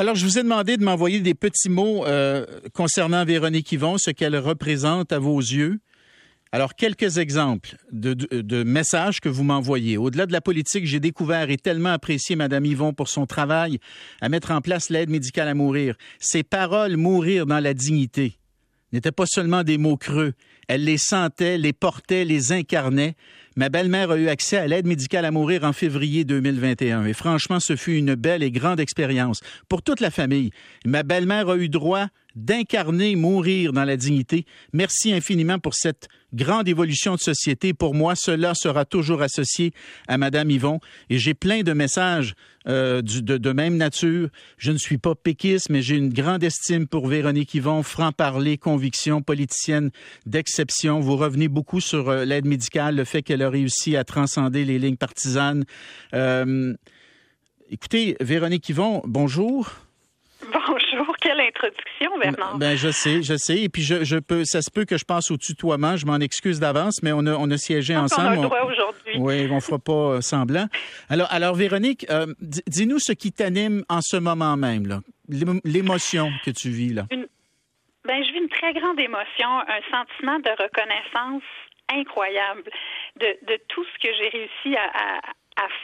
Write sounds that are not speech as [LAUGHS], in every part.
Alors, je vous ai demandé de m'envoyer des petits mots euh, concernant Véronique Yvon, ce qu'elle représente à vos yeux. Alors, quelques exemples de, messages que vous m'envoyez. Au-delà de la politique, j'ai découvert et tellement apprécié Mme Yvon pour son travail à mettre en place l'aide médicale à mourir. Ses paroles mourir dans la dignité n'étaient pas seulement des mots creux. Elle les sentait, les portait, les incarnait. Ma belle-mère a eu accès à l'aide médicale à mourir en février 2021 et franchement, ce fut une belle et grande expérience pour toute la famille. Ma belle-mère a eu droit d'incarner mourir dans la dignité. Merci infiniment pour cette grande évolution de société. Pour moi, cela sera toujours associé à Madame Yvon. Et j'ai plein de messages euh, de, de, même nature. Je ne suis pas péquiste, mais j'ai une grande estime pour Véronique Yvon, franc-parler, conviction, politicienne d'exception. Vous revenez beaucoup sur euh, l'aide médicale, le fait qu'elle a réussi à transcender les lignes partisanes. Euh, écoutez, Véronique Yvon, bonjour. Introduction, Bernard. Ben, je sais, je sais. Et puis, je, peux, ça se peut que je passe au tutoiement. Je m'en excuse d'avance, mais on a, on a siégé ensemble. On a le droit aujourd'hui. Oui, on fera pas euh, semblant. Alors, alors Véronique, euh, dis-nous ce qui t'anime en ce moment même, là. L'émotion que tu vis, là. Ben, je vis une très grande émotion, un sentiment de reconnaissance incroyable de, de tout ce que j'ai réussi à, à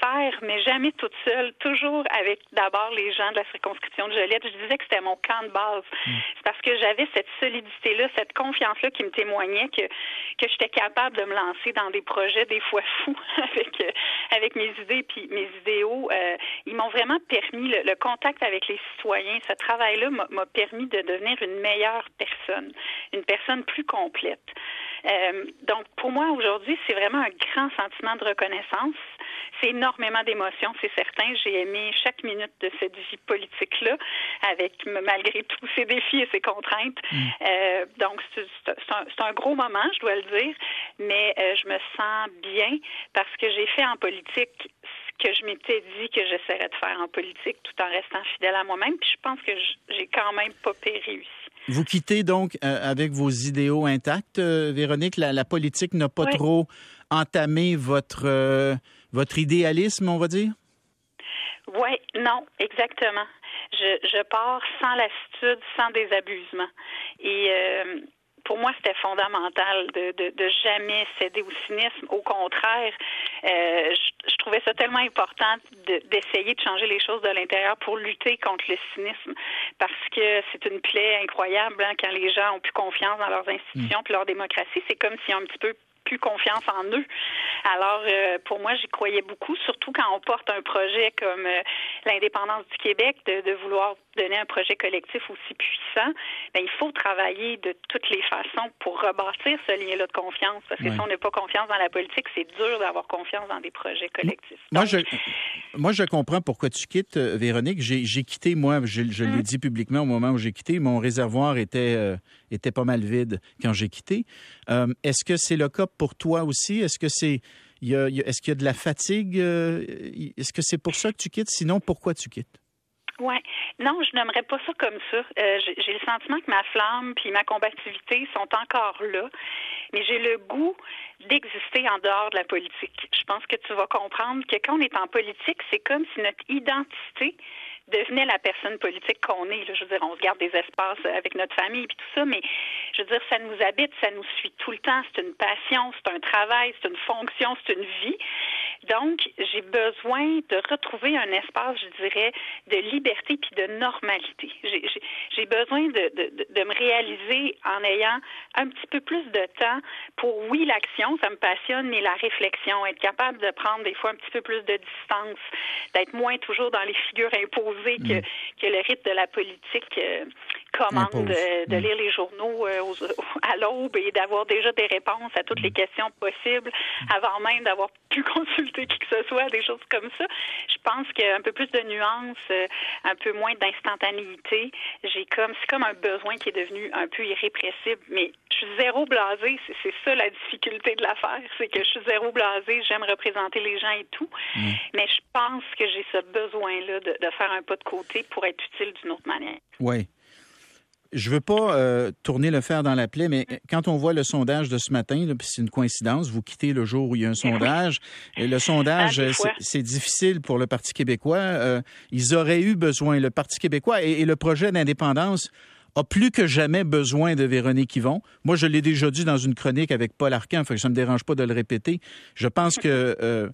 faire, mais jamais toute seule, toujours avec d'abord les gens de la circonscription de Joliette. Je disais que c'était mon camp de base. Mm. C'est parce que j'avais cette solidité-là, cette confiance-là qui me témoignait que, que j'étais capable de me lancer dans des projets des fois fous [LAUGHS] avec, euh, avec mes idées puis mes idéaux. Euh, ils m'ont vraiment permis, le, contact avec les citoyens, ce travail-là m'a permis de devenir une meilleure personne, une personne plus complète. Euh, donc, pour moi, aujourd'hui, c'est vraiment un grand sentiment de reconnaissance. C'est énormément d'émotions, c'est certain. J'ai aimé chaque minute de cette vie politique-là, avec malgré tous ces défis et ces contraintes. Mm. Euh, donc, c'est un, gros moment, je dois le dire, mais euh, je me sens bien parce que j'ai fait en politique ce que je m'étais dit que j'essaierais de faire en politique tout en restant fidèle à moi-même. Puis je pense que j'ai quand même pas réussi. Vous quittez donc euh, avec vos idéaux intacts, Véronique. La, politique n'a pas trop entamé votre votre idéalisme, on va dire? Oui, non, exactement. Je, je pars sans lassitude, sans désabusement. Et euh, pour moi, c'était fondamental de, de, de, jamais céder au cynisme. Au contraire, euh, je, trouvais ça tellement important d'essayer de, changer les choses de l'intérieur pour lutter contre le cynisme, parce que c'est une plaie incroyable hein, quand les gens ont plus confiance dans leurs institutions et leur démocratie. C'est comme si un petit peu plus confiance en eux. Alors, euh, pour moi, j'y croyais beaucoup, surtout quand on porte un projet comme euh, l'indépendance du Québec, de, vouloir donner un projet collectif aussi puissant. Bien, il faut travailler de toutes les façons pour rebâtir ce lien-là de confiance. Parce que si on n'a pas confiance dans la politique, c'est dur d'avoir confiance dans des projets collectifs. Moi, je, moi, je comprends pourquoi tu quittes, euh, Véronique. J'ai quitté, moi, je, je l'ai hum. dit publiquement au moment où j'ai quitté, mon réservoir était, était pas mal vide quand j'ai quitté. Est-ce que c'est le cas pour toi aussi? Est-ce que c'est est-ce qu'il y a de la fatigue? Euh, est-ce que c'est pour ça que tu quittes? Sinon, pourquoi tu quittes? Oui. Non, je n'aimerais pas ça comme ça. Euh, j'ai le sentiment que ma flamme puis ma combativité sont encore là, mais j'ai le goût d'exister en dehors de la politique. Je pense que tu vas comprendre que quand on est en politique, c'est comme si notre identité devenait la personne politique qu'on est. Je veux dire, on se garde des espaces avec notre famille et tout ça, mais je veux dire, ça nous habite, ça nous suit tout le temps. C'est une passion, c'est un travail, c'est une fonction, c'est une vie. Donc, j'ai besoin de retrouver un espace, je dirais, de liberté puis de normalité. J'ai besoin de, de, de, me réaliser en ayant un petit peu plus de temps pour, oui, l'action, ça me passionne, mais la réflexion, être capable de prendre des fois un petit peu plus de distance, d'être moins toujours dans les figures imposées que, mm. que le rythme de la politique euh, commande de, de, mm. lire les journaux euh, [LAUGHS] à l'aube et d'avoir déjà des réponses à toutes les mm. questions possibles avant même d'avoir [LAUGHS] pu consulter qui que ce soit, des choses comme ça. Je pense qu'un peu plus de nuances, euh, un peu moins d'instantanéité, j'ai comme c'est comme un besoin qui est devenu un peu irrépressible. Mais je suis zéro blasée, c'est ça la difficulté de l'affaire, c'est que je suis zéro blasée, j'aime représenter les gens et tout, mm. mais je pense que j'ai ce besoin-là de, de faire un pas de côté pour être utile d'une autre manière. Oui je veux pas euh, tourner le fer dans la plaie, mais quand on voit le sondage de ce matin, puis c'est une coïncidence, vous quittez le jour où il y a un sondage, et le sondage, ah, c'est difficile pour le Parti québécois. Euh, ils auraient eu besoin, le Parti québécois et, le projet d'indépendance a plus que jamais besoin de Véronique Yvon. Moi, je l'ai déjà dit dans une chronique avec Paul Arcan, fait que ça me dérange pas de le répéter. Je pense que euh,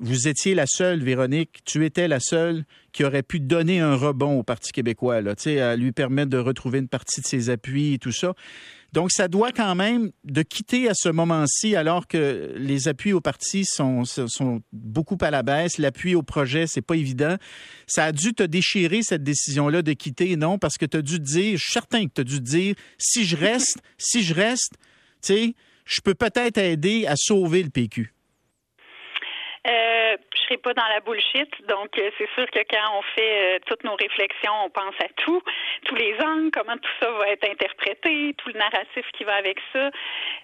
vous étiez la seule, Véronique, tu étais la seule qui aurait pu donner un rebond au Parti québécois, là, à lui permettre de retrouver une partie de ses appuis et tout ça. Donc, ça doit quand même de quitter à ce moment-ci, alors que les appuis au parti sont, sont beaucoup à la baisse. L'appui au projet, c'est pas évident. Ça a dû te déchirer, cette décision-là de quitter, non? Parce que tu as dû dire, je suis certain que tu as dû dire, si je reste, si je reste, tu sais, je peux peut-être aider à sauver le PQ. Euh, je serai pas dans la bullshit, donc euh, c'est sûr que quand on fait euh, toutes nos réflexions, on pense à tout, tous les angles, comment tout ça va être interprété, tout le narratif qui va avec ça.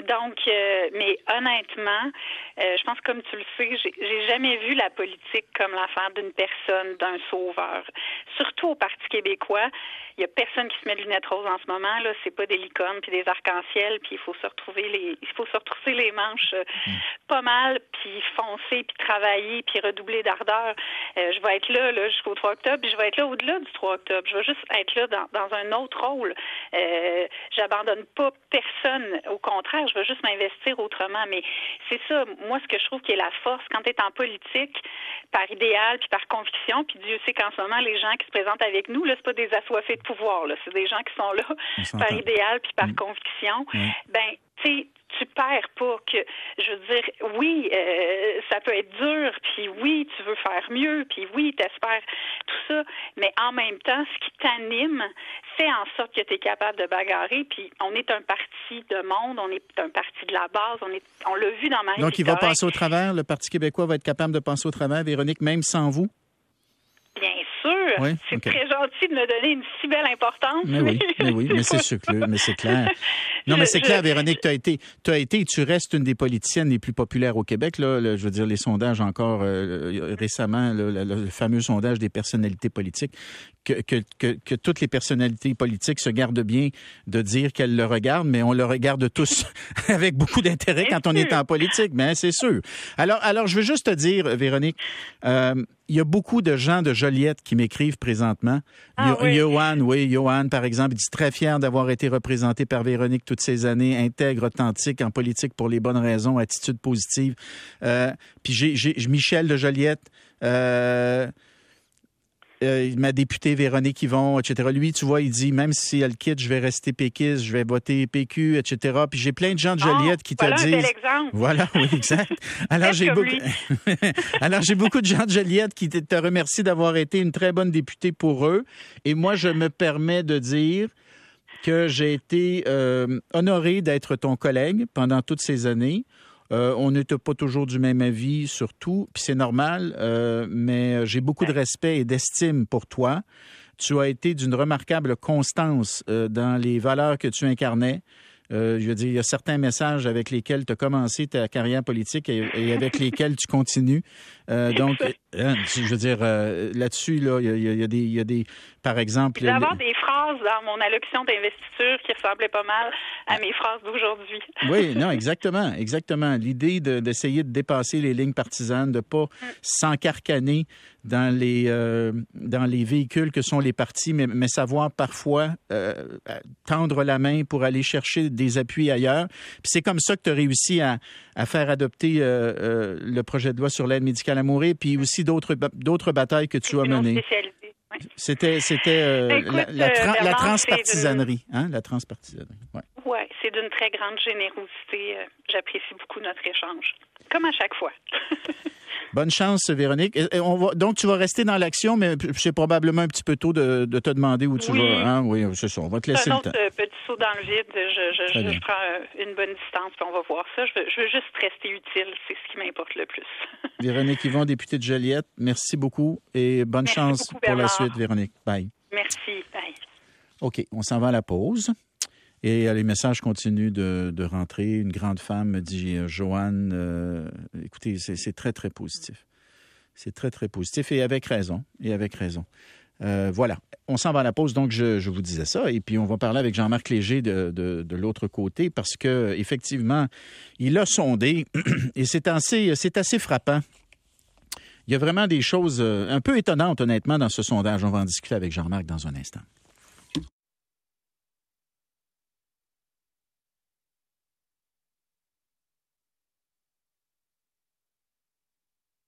Donc, euh, mais honnêtement, je pense comme tu le sais, j'ai jamais vu la politique comme l'affaire d'une personne, d'un sauveur. Surtout au Parti québécois, il y a personne qui se met de lunettes roses en ce moment. Là, c'est pas des licornes puis des arcs-en-ciel, puis il faut se retrouver les, il faut se retrousser les manches mm. pas mal, puis foncer, puis travailler, puis redoubler d'ardeur. Euh, je vais être là, là jusqu'au 3 octobre, puis je vais être là au-delà du 3 octobre. Je vais juste être là dans, dans un autre rôle. Euh, J'abandonne pas personne. Au contraire, je veux juste m'investir autrement. Mais c'est ça, moi, ce que je trouve qui est la force quand tu es en politique, par idéal puis par conviction, puis Dieu sait qu'en ce moment, les gens qui se présentent avec nous, là, c'est pas des assoiffés de pouvoir, là. C'est des gens qui sont là par idéal puis par mm. conviction. Ben, tu tu perds pas que je veux dire oui euh, ça peut être dur puis oui tu veux faire mieux puis oui tu espères tout ça mais en même temps ce qui t'anime fait en sorte que tu es capable de bagarrer puis on est un parti de monde on est un parti de la base on est on l'a vu dans ma Donc il va passer au travers le Parti québécois va être capable de passer au travers Véronique même sans vous? C'est très gentil de me donner une si belle importance. Mais, oui, mais oui, [LAUGHS] mais c'est sûr, mais c'est clair. [LAUGHS] Non, mais c'est clair, Véronique, tu as été, tu as été, tu restes une des politiciennes les plus populaires au Québec. Là, je veux dire, les sondages encore euh, récemment, le, fameux sondage des personnalités politiques, que, que, que, que, toutes les personnalités politiques se gardent bien de dire qu'elles le regardent, mais on le regarde tous [LAUGHS] avec beaucoup d'intérêt quand on est en politique, mais c'est sûr. Alors, alors, je veux juste te dire, Véronique, euh, il y a beaucoup de gens de Joliette qui m'écrivent présentement. Ah, oui. Johan, oui, Johan, par exemple, il dit très fier d'avoir été représenté par Véronique toutes ces années, intègre, authentique, en politique pour les bonnes raisons, attitude positive. Euh, puis j'ai Michel de Joliette. Euh, euh, ma députée Véronique Yvon, etc. Lui, tu vois, il dit, même si elle quitte, je vais rester péquiste, je vais voter PQ, etc. Puis j'ai plein de gens de ah, Joliette qui te disent... Voilà, oui, exact. [LAUGHS] Alors j'ai beaucoup... [LAUGHS] Alors j'ai beaucoup de gens de Joliette qui te remercient d'avoir été une très bonne députée pour eux. Et moi, je me permets de dire que j'ai été euh, honoré d'être ton collègue pendant toutes ces années. Euh, on n'était pas toujours du même avis sur tout, puis c'est normal, euh, mais j'ai beaucoup de respect et d'estime pour toi. Tu as été d'une remarquable constance euh, dans les valeurs que tu incarnais. je veux dire, il y a certains messages avec lesquels tu as commencé ta carrière politique et, avec lesquels tu continues. [LAUGHS] donc, je veux dire, là-dessus, là, il y, a, des, il y a des, par exemple. D'avoir des phrases dans mon allocution d'investiture qui ressemblaient pas mal à mes phrases d'aujourd'hui. oui, non, [LAUGHS] exactement, exactement. L'idée d'essayer de, dépasser les lignes partisanes, de pas mm. s'encarcaner dans les euh, dans les véhicules que sont les partis, mais, mais savoir parfois euh, tendre la main pour aller chercher des appuis ailleurs. Puis c'est comme ça que tu as réussi à, à faire adopter euh, le projet de loi sur l'aide médicale à mourir, puis aussi d'autres d'autres batailles que tu as menées. C'était c'était euh, la, la, euh, transpartisanerie, hein, la transpartisanerie. Ouais. D'une très grande générosité. Euh, j'apprécie beaucoup notre échange, comme à chaque fois. [LAUGHS] Bonne chance, Véronique. on va, donc, tu vas rester dans l'action, mais c'est probablement un petit peu tôt de, te demander où tu vas. Hein? Oui, c'est ça. On va te laisser le temps. Un petit saut dans le vide. Je, prends une bonne distance, puis on va voir ça. Je veux, juste rester utile. C'est ce qui m'importe le plus. [LAUGHS] Véronique Yvon, députée de Joliette, merci beaucoup et bonne chance pour la suite, Véronique. Bye. Merci. Bye. OK, on s'en va à la pause. Et euh, les messages continuent de, rentrer. Une grande femme me dit, euh, Joanne, euh, écoutez, c'est très, très positif. C'est très, très positif et avec raison. Et avec raison. Voilà. On s'en va à la pause, donc je, vous disais ça. Et puis, on va parler avec Jean-Marc Léger de, l'autre côté parce que effectivement, il a sondé [CLEARS THROAT] et c'est assez, frappant. Il y a vraiment des choses un peu étonnantes, honnêtement, dans ce sondage. On va en discuter avec Jean-Marc dans un instant.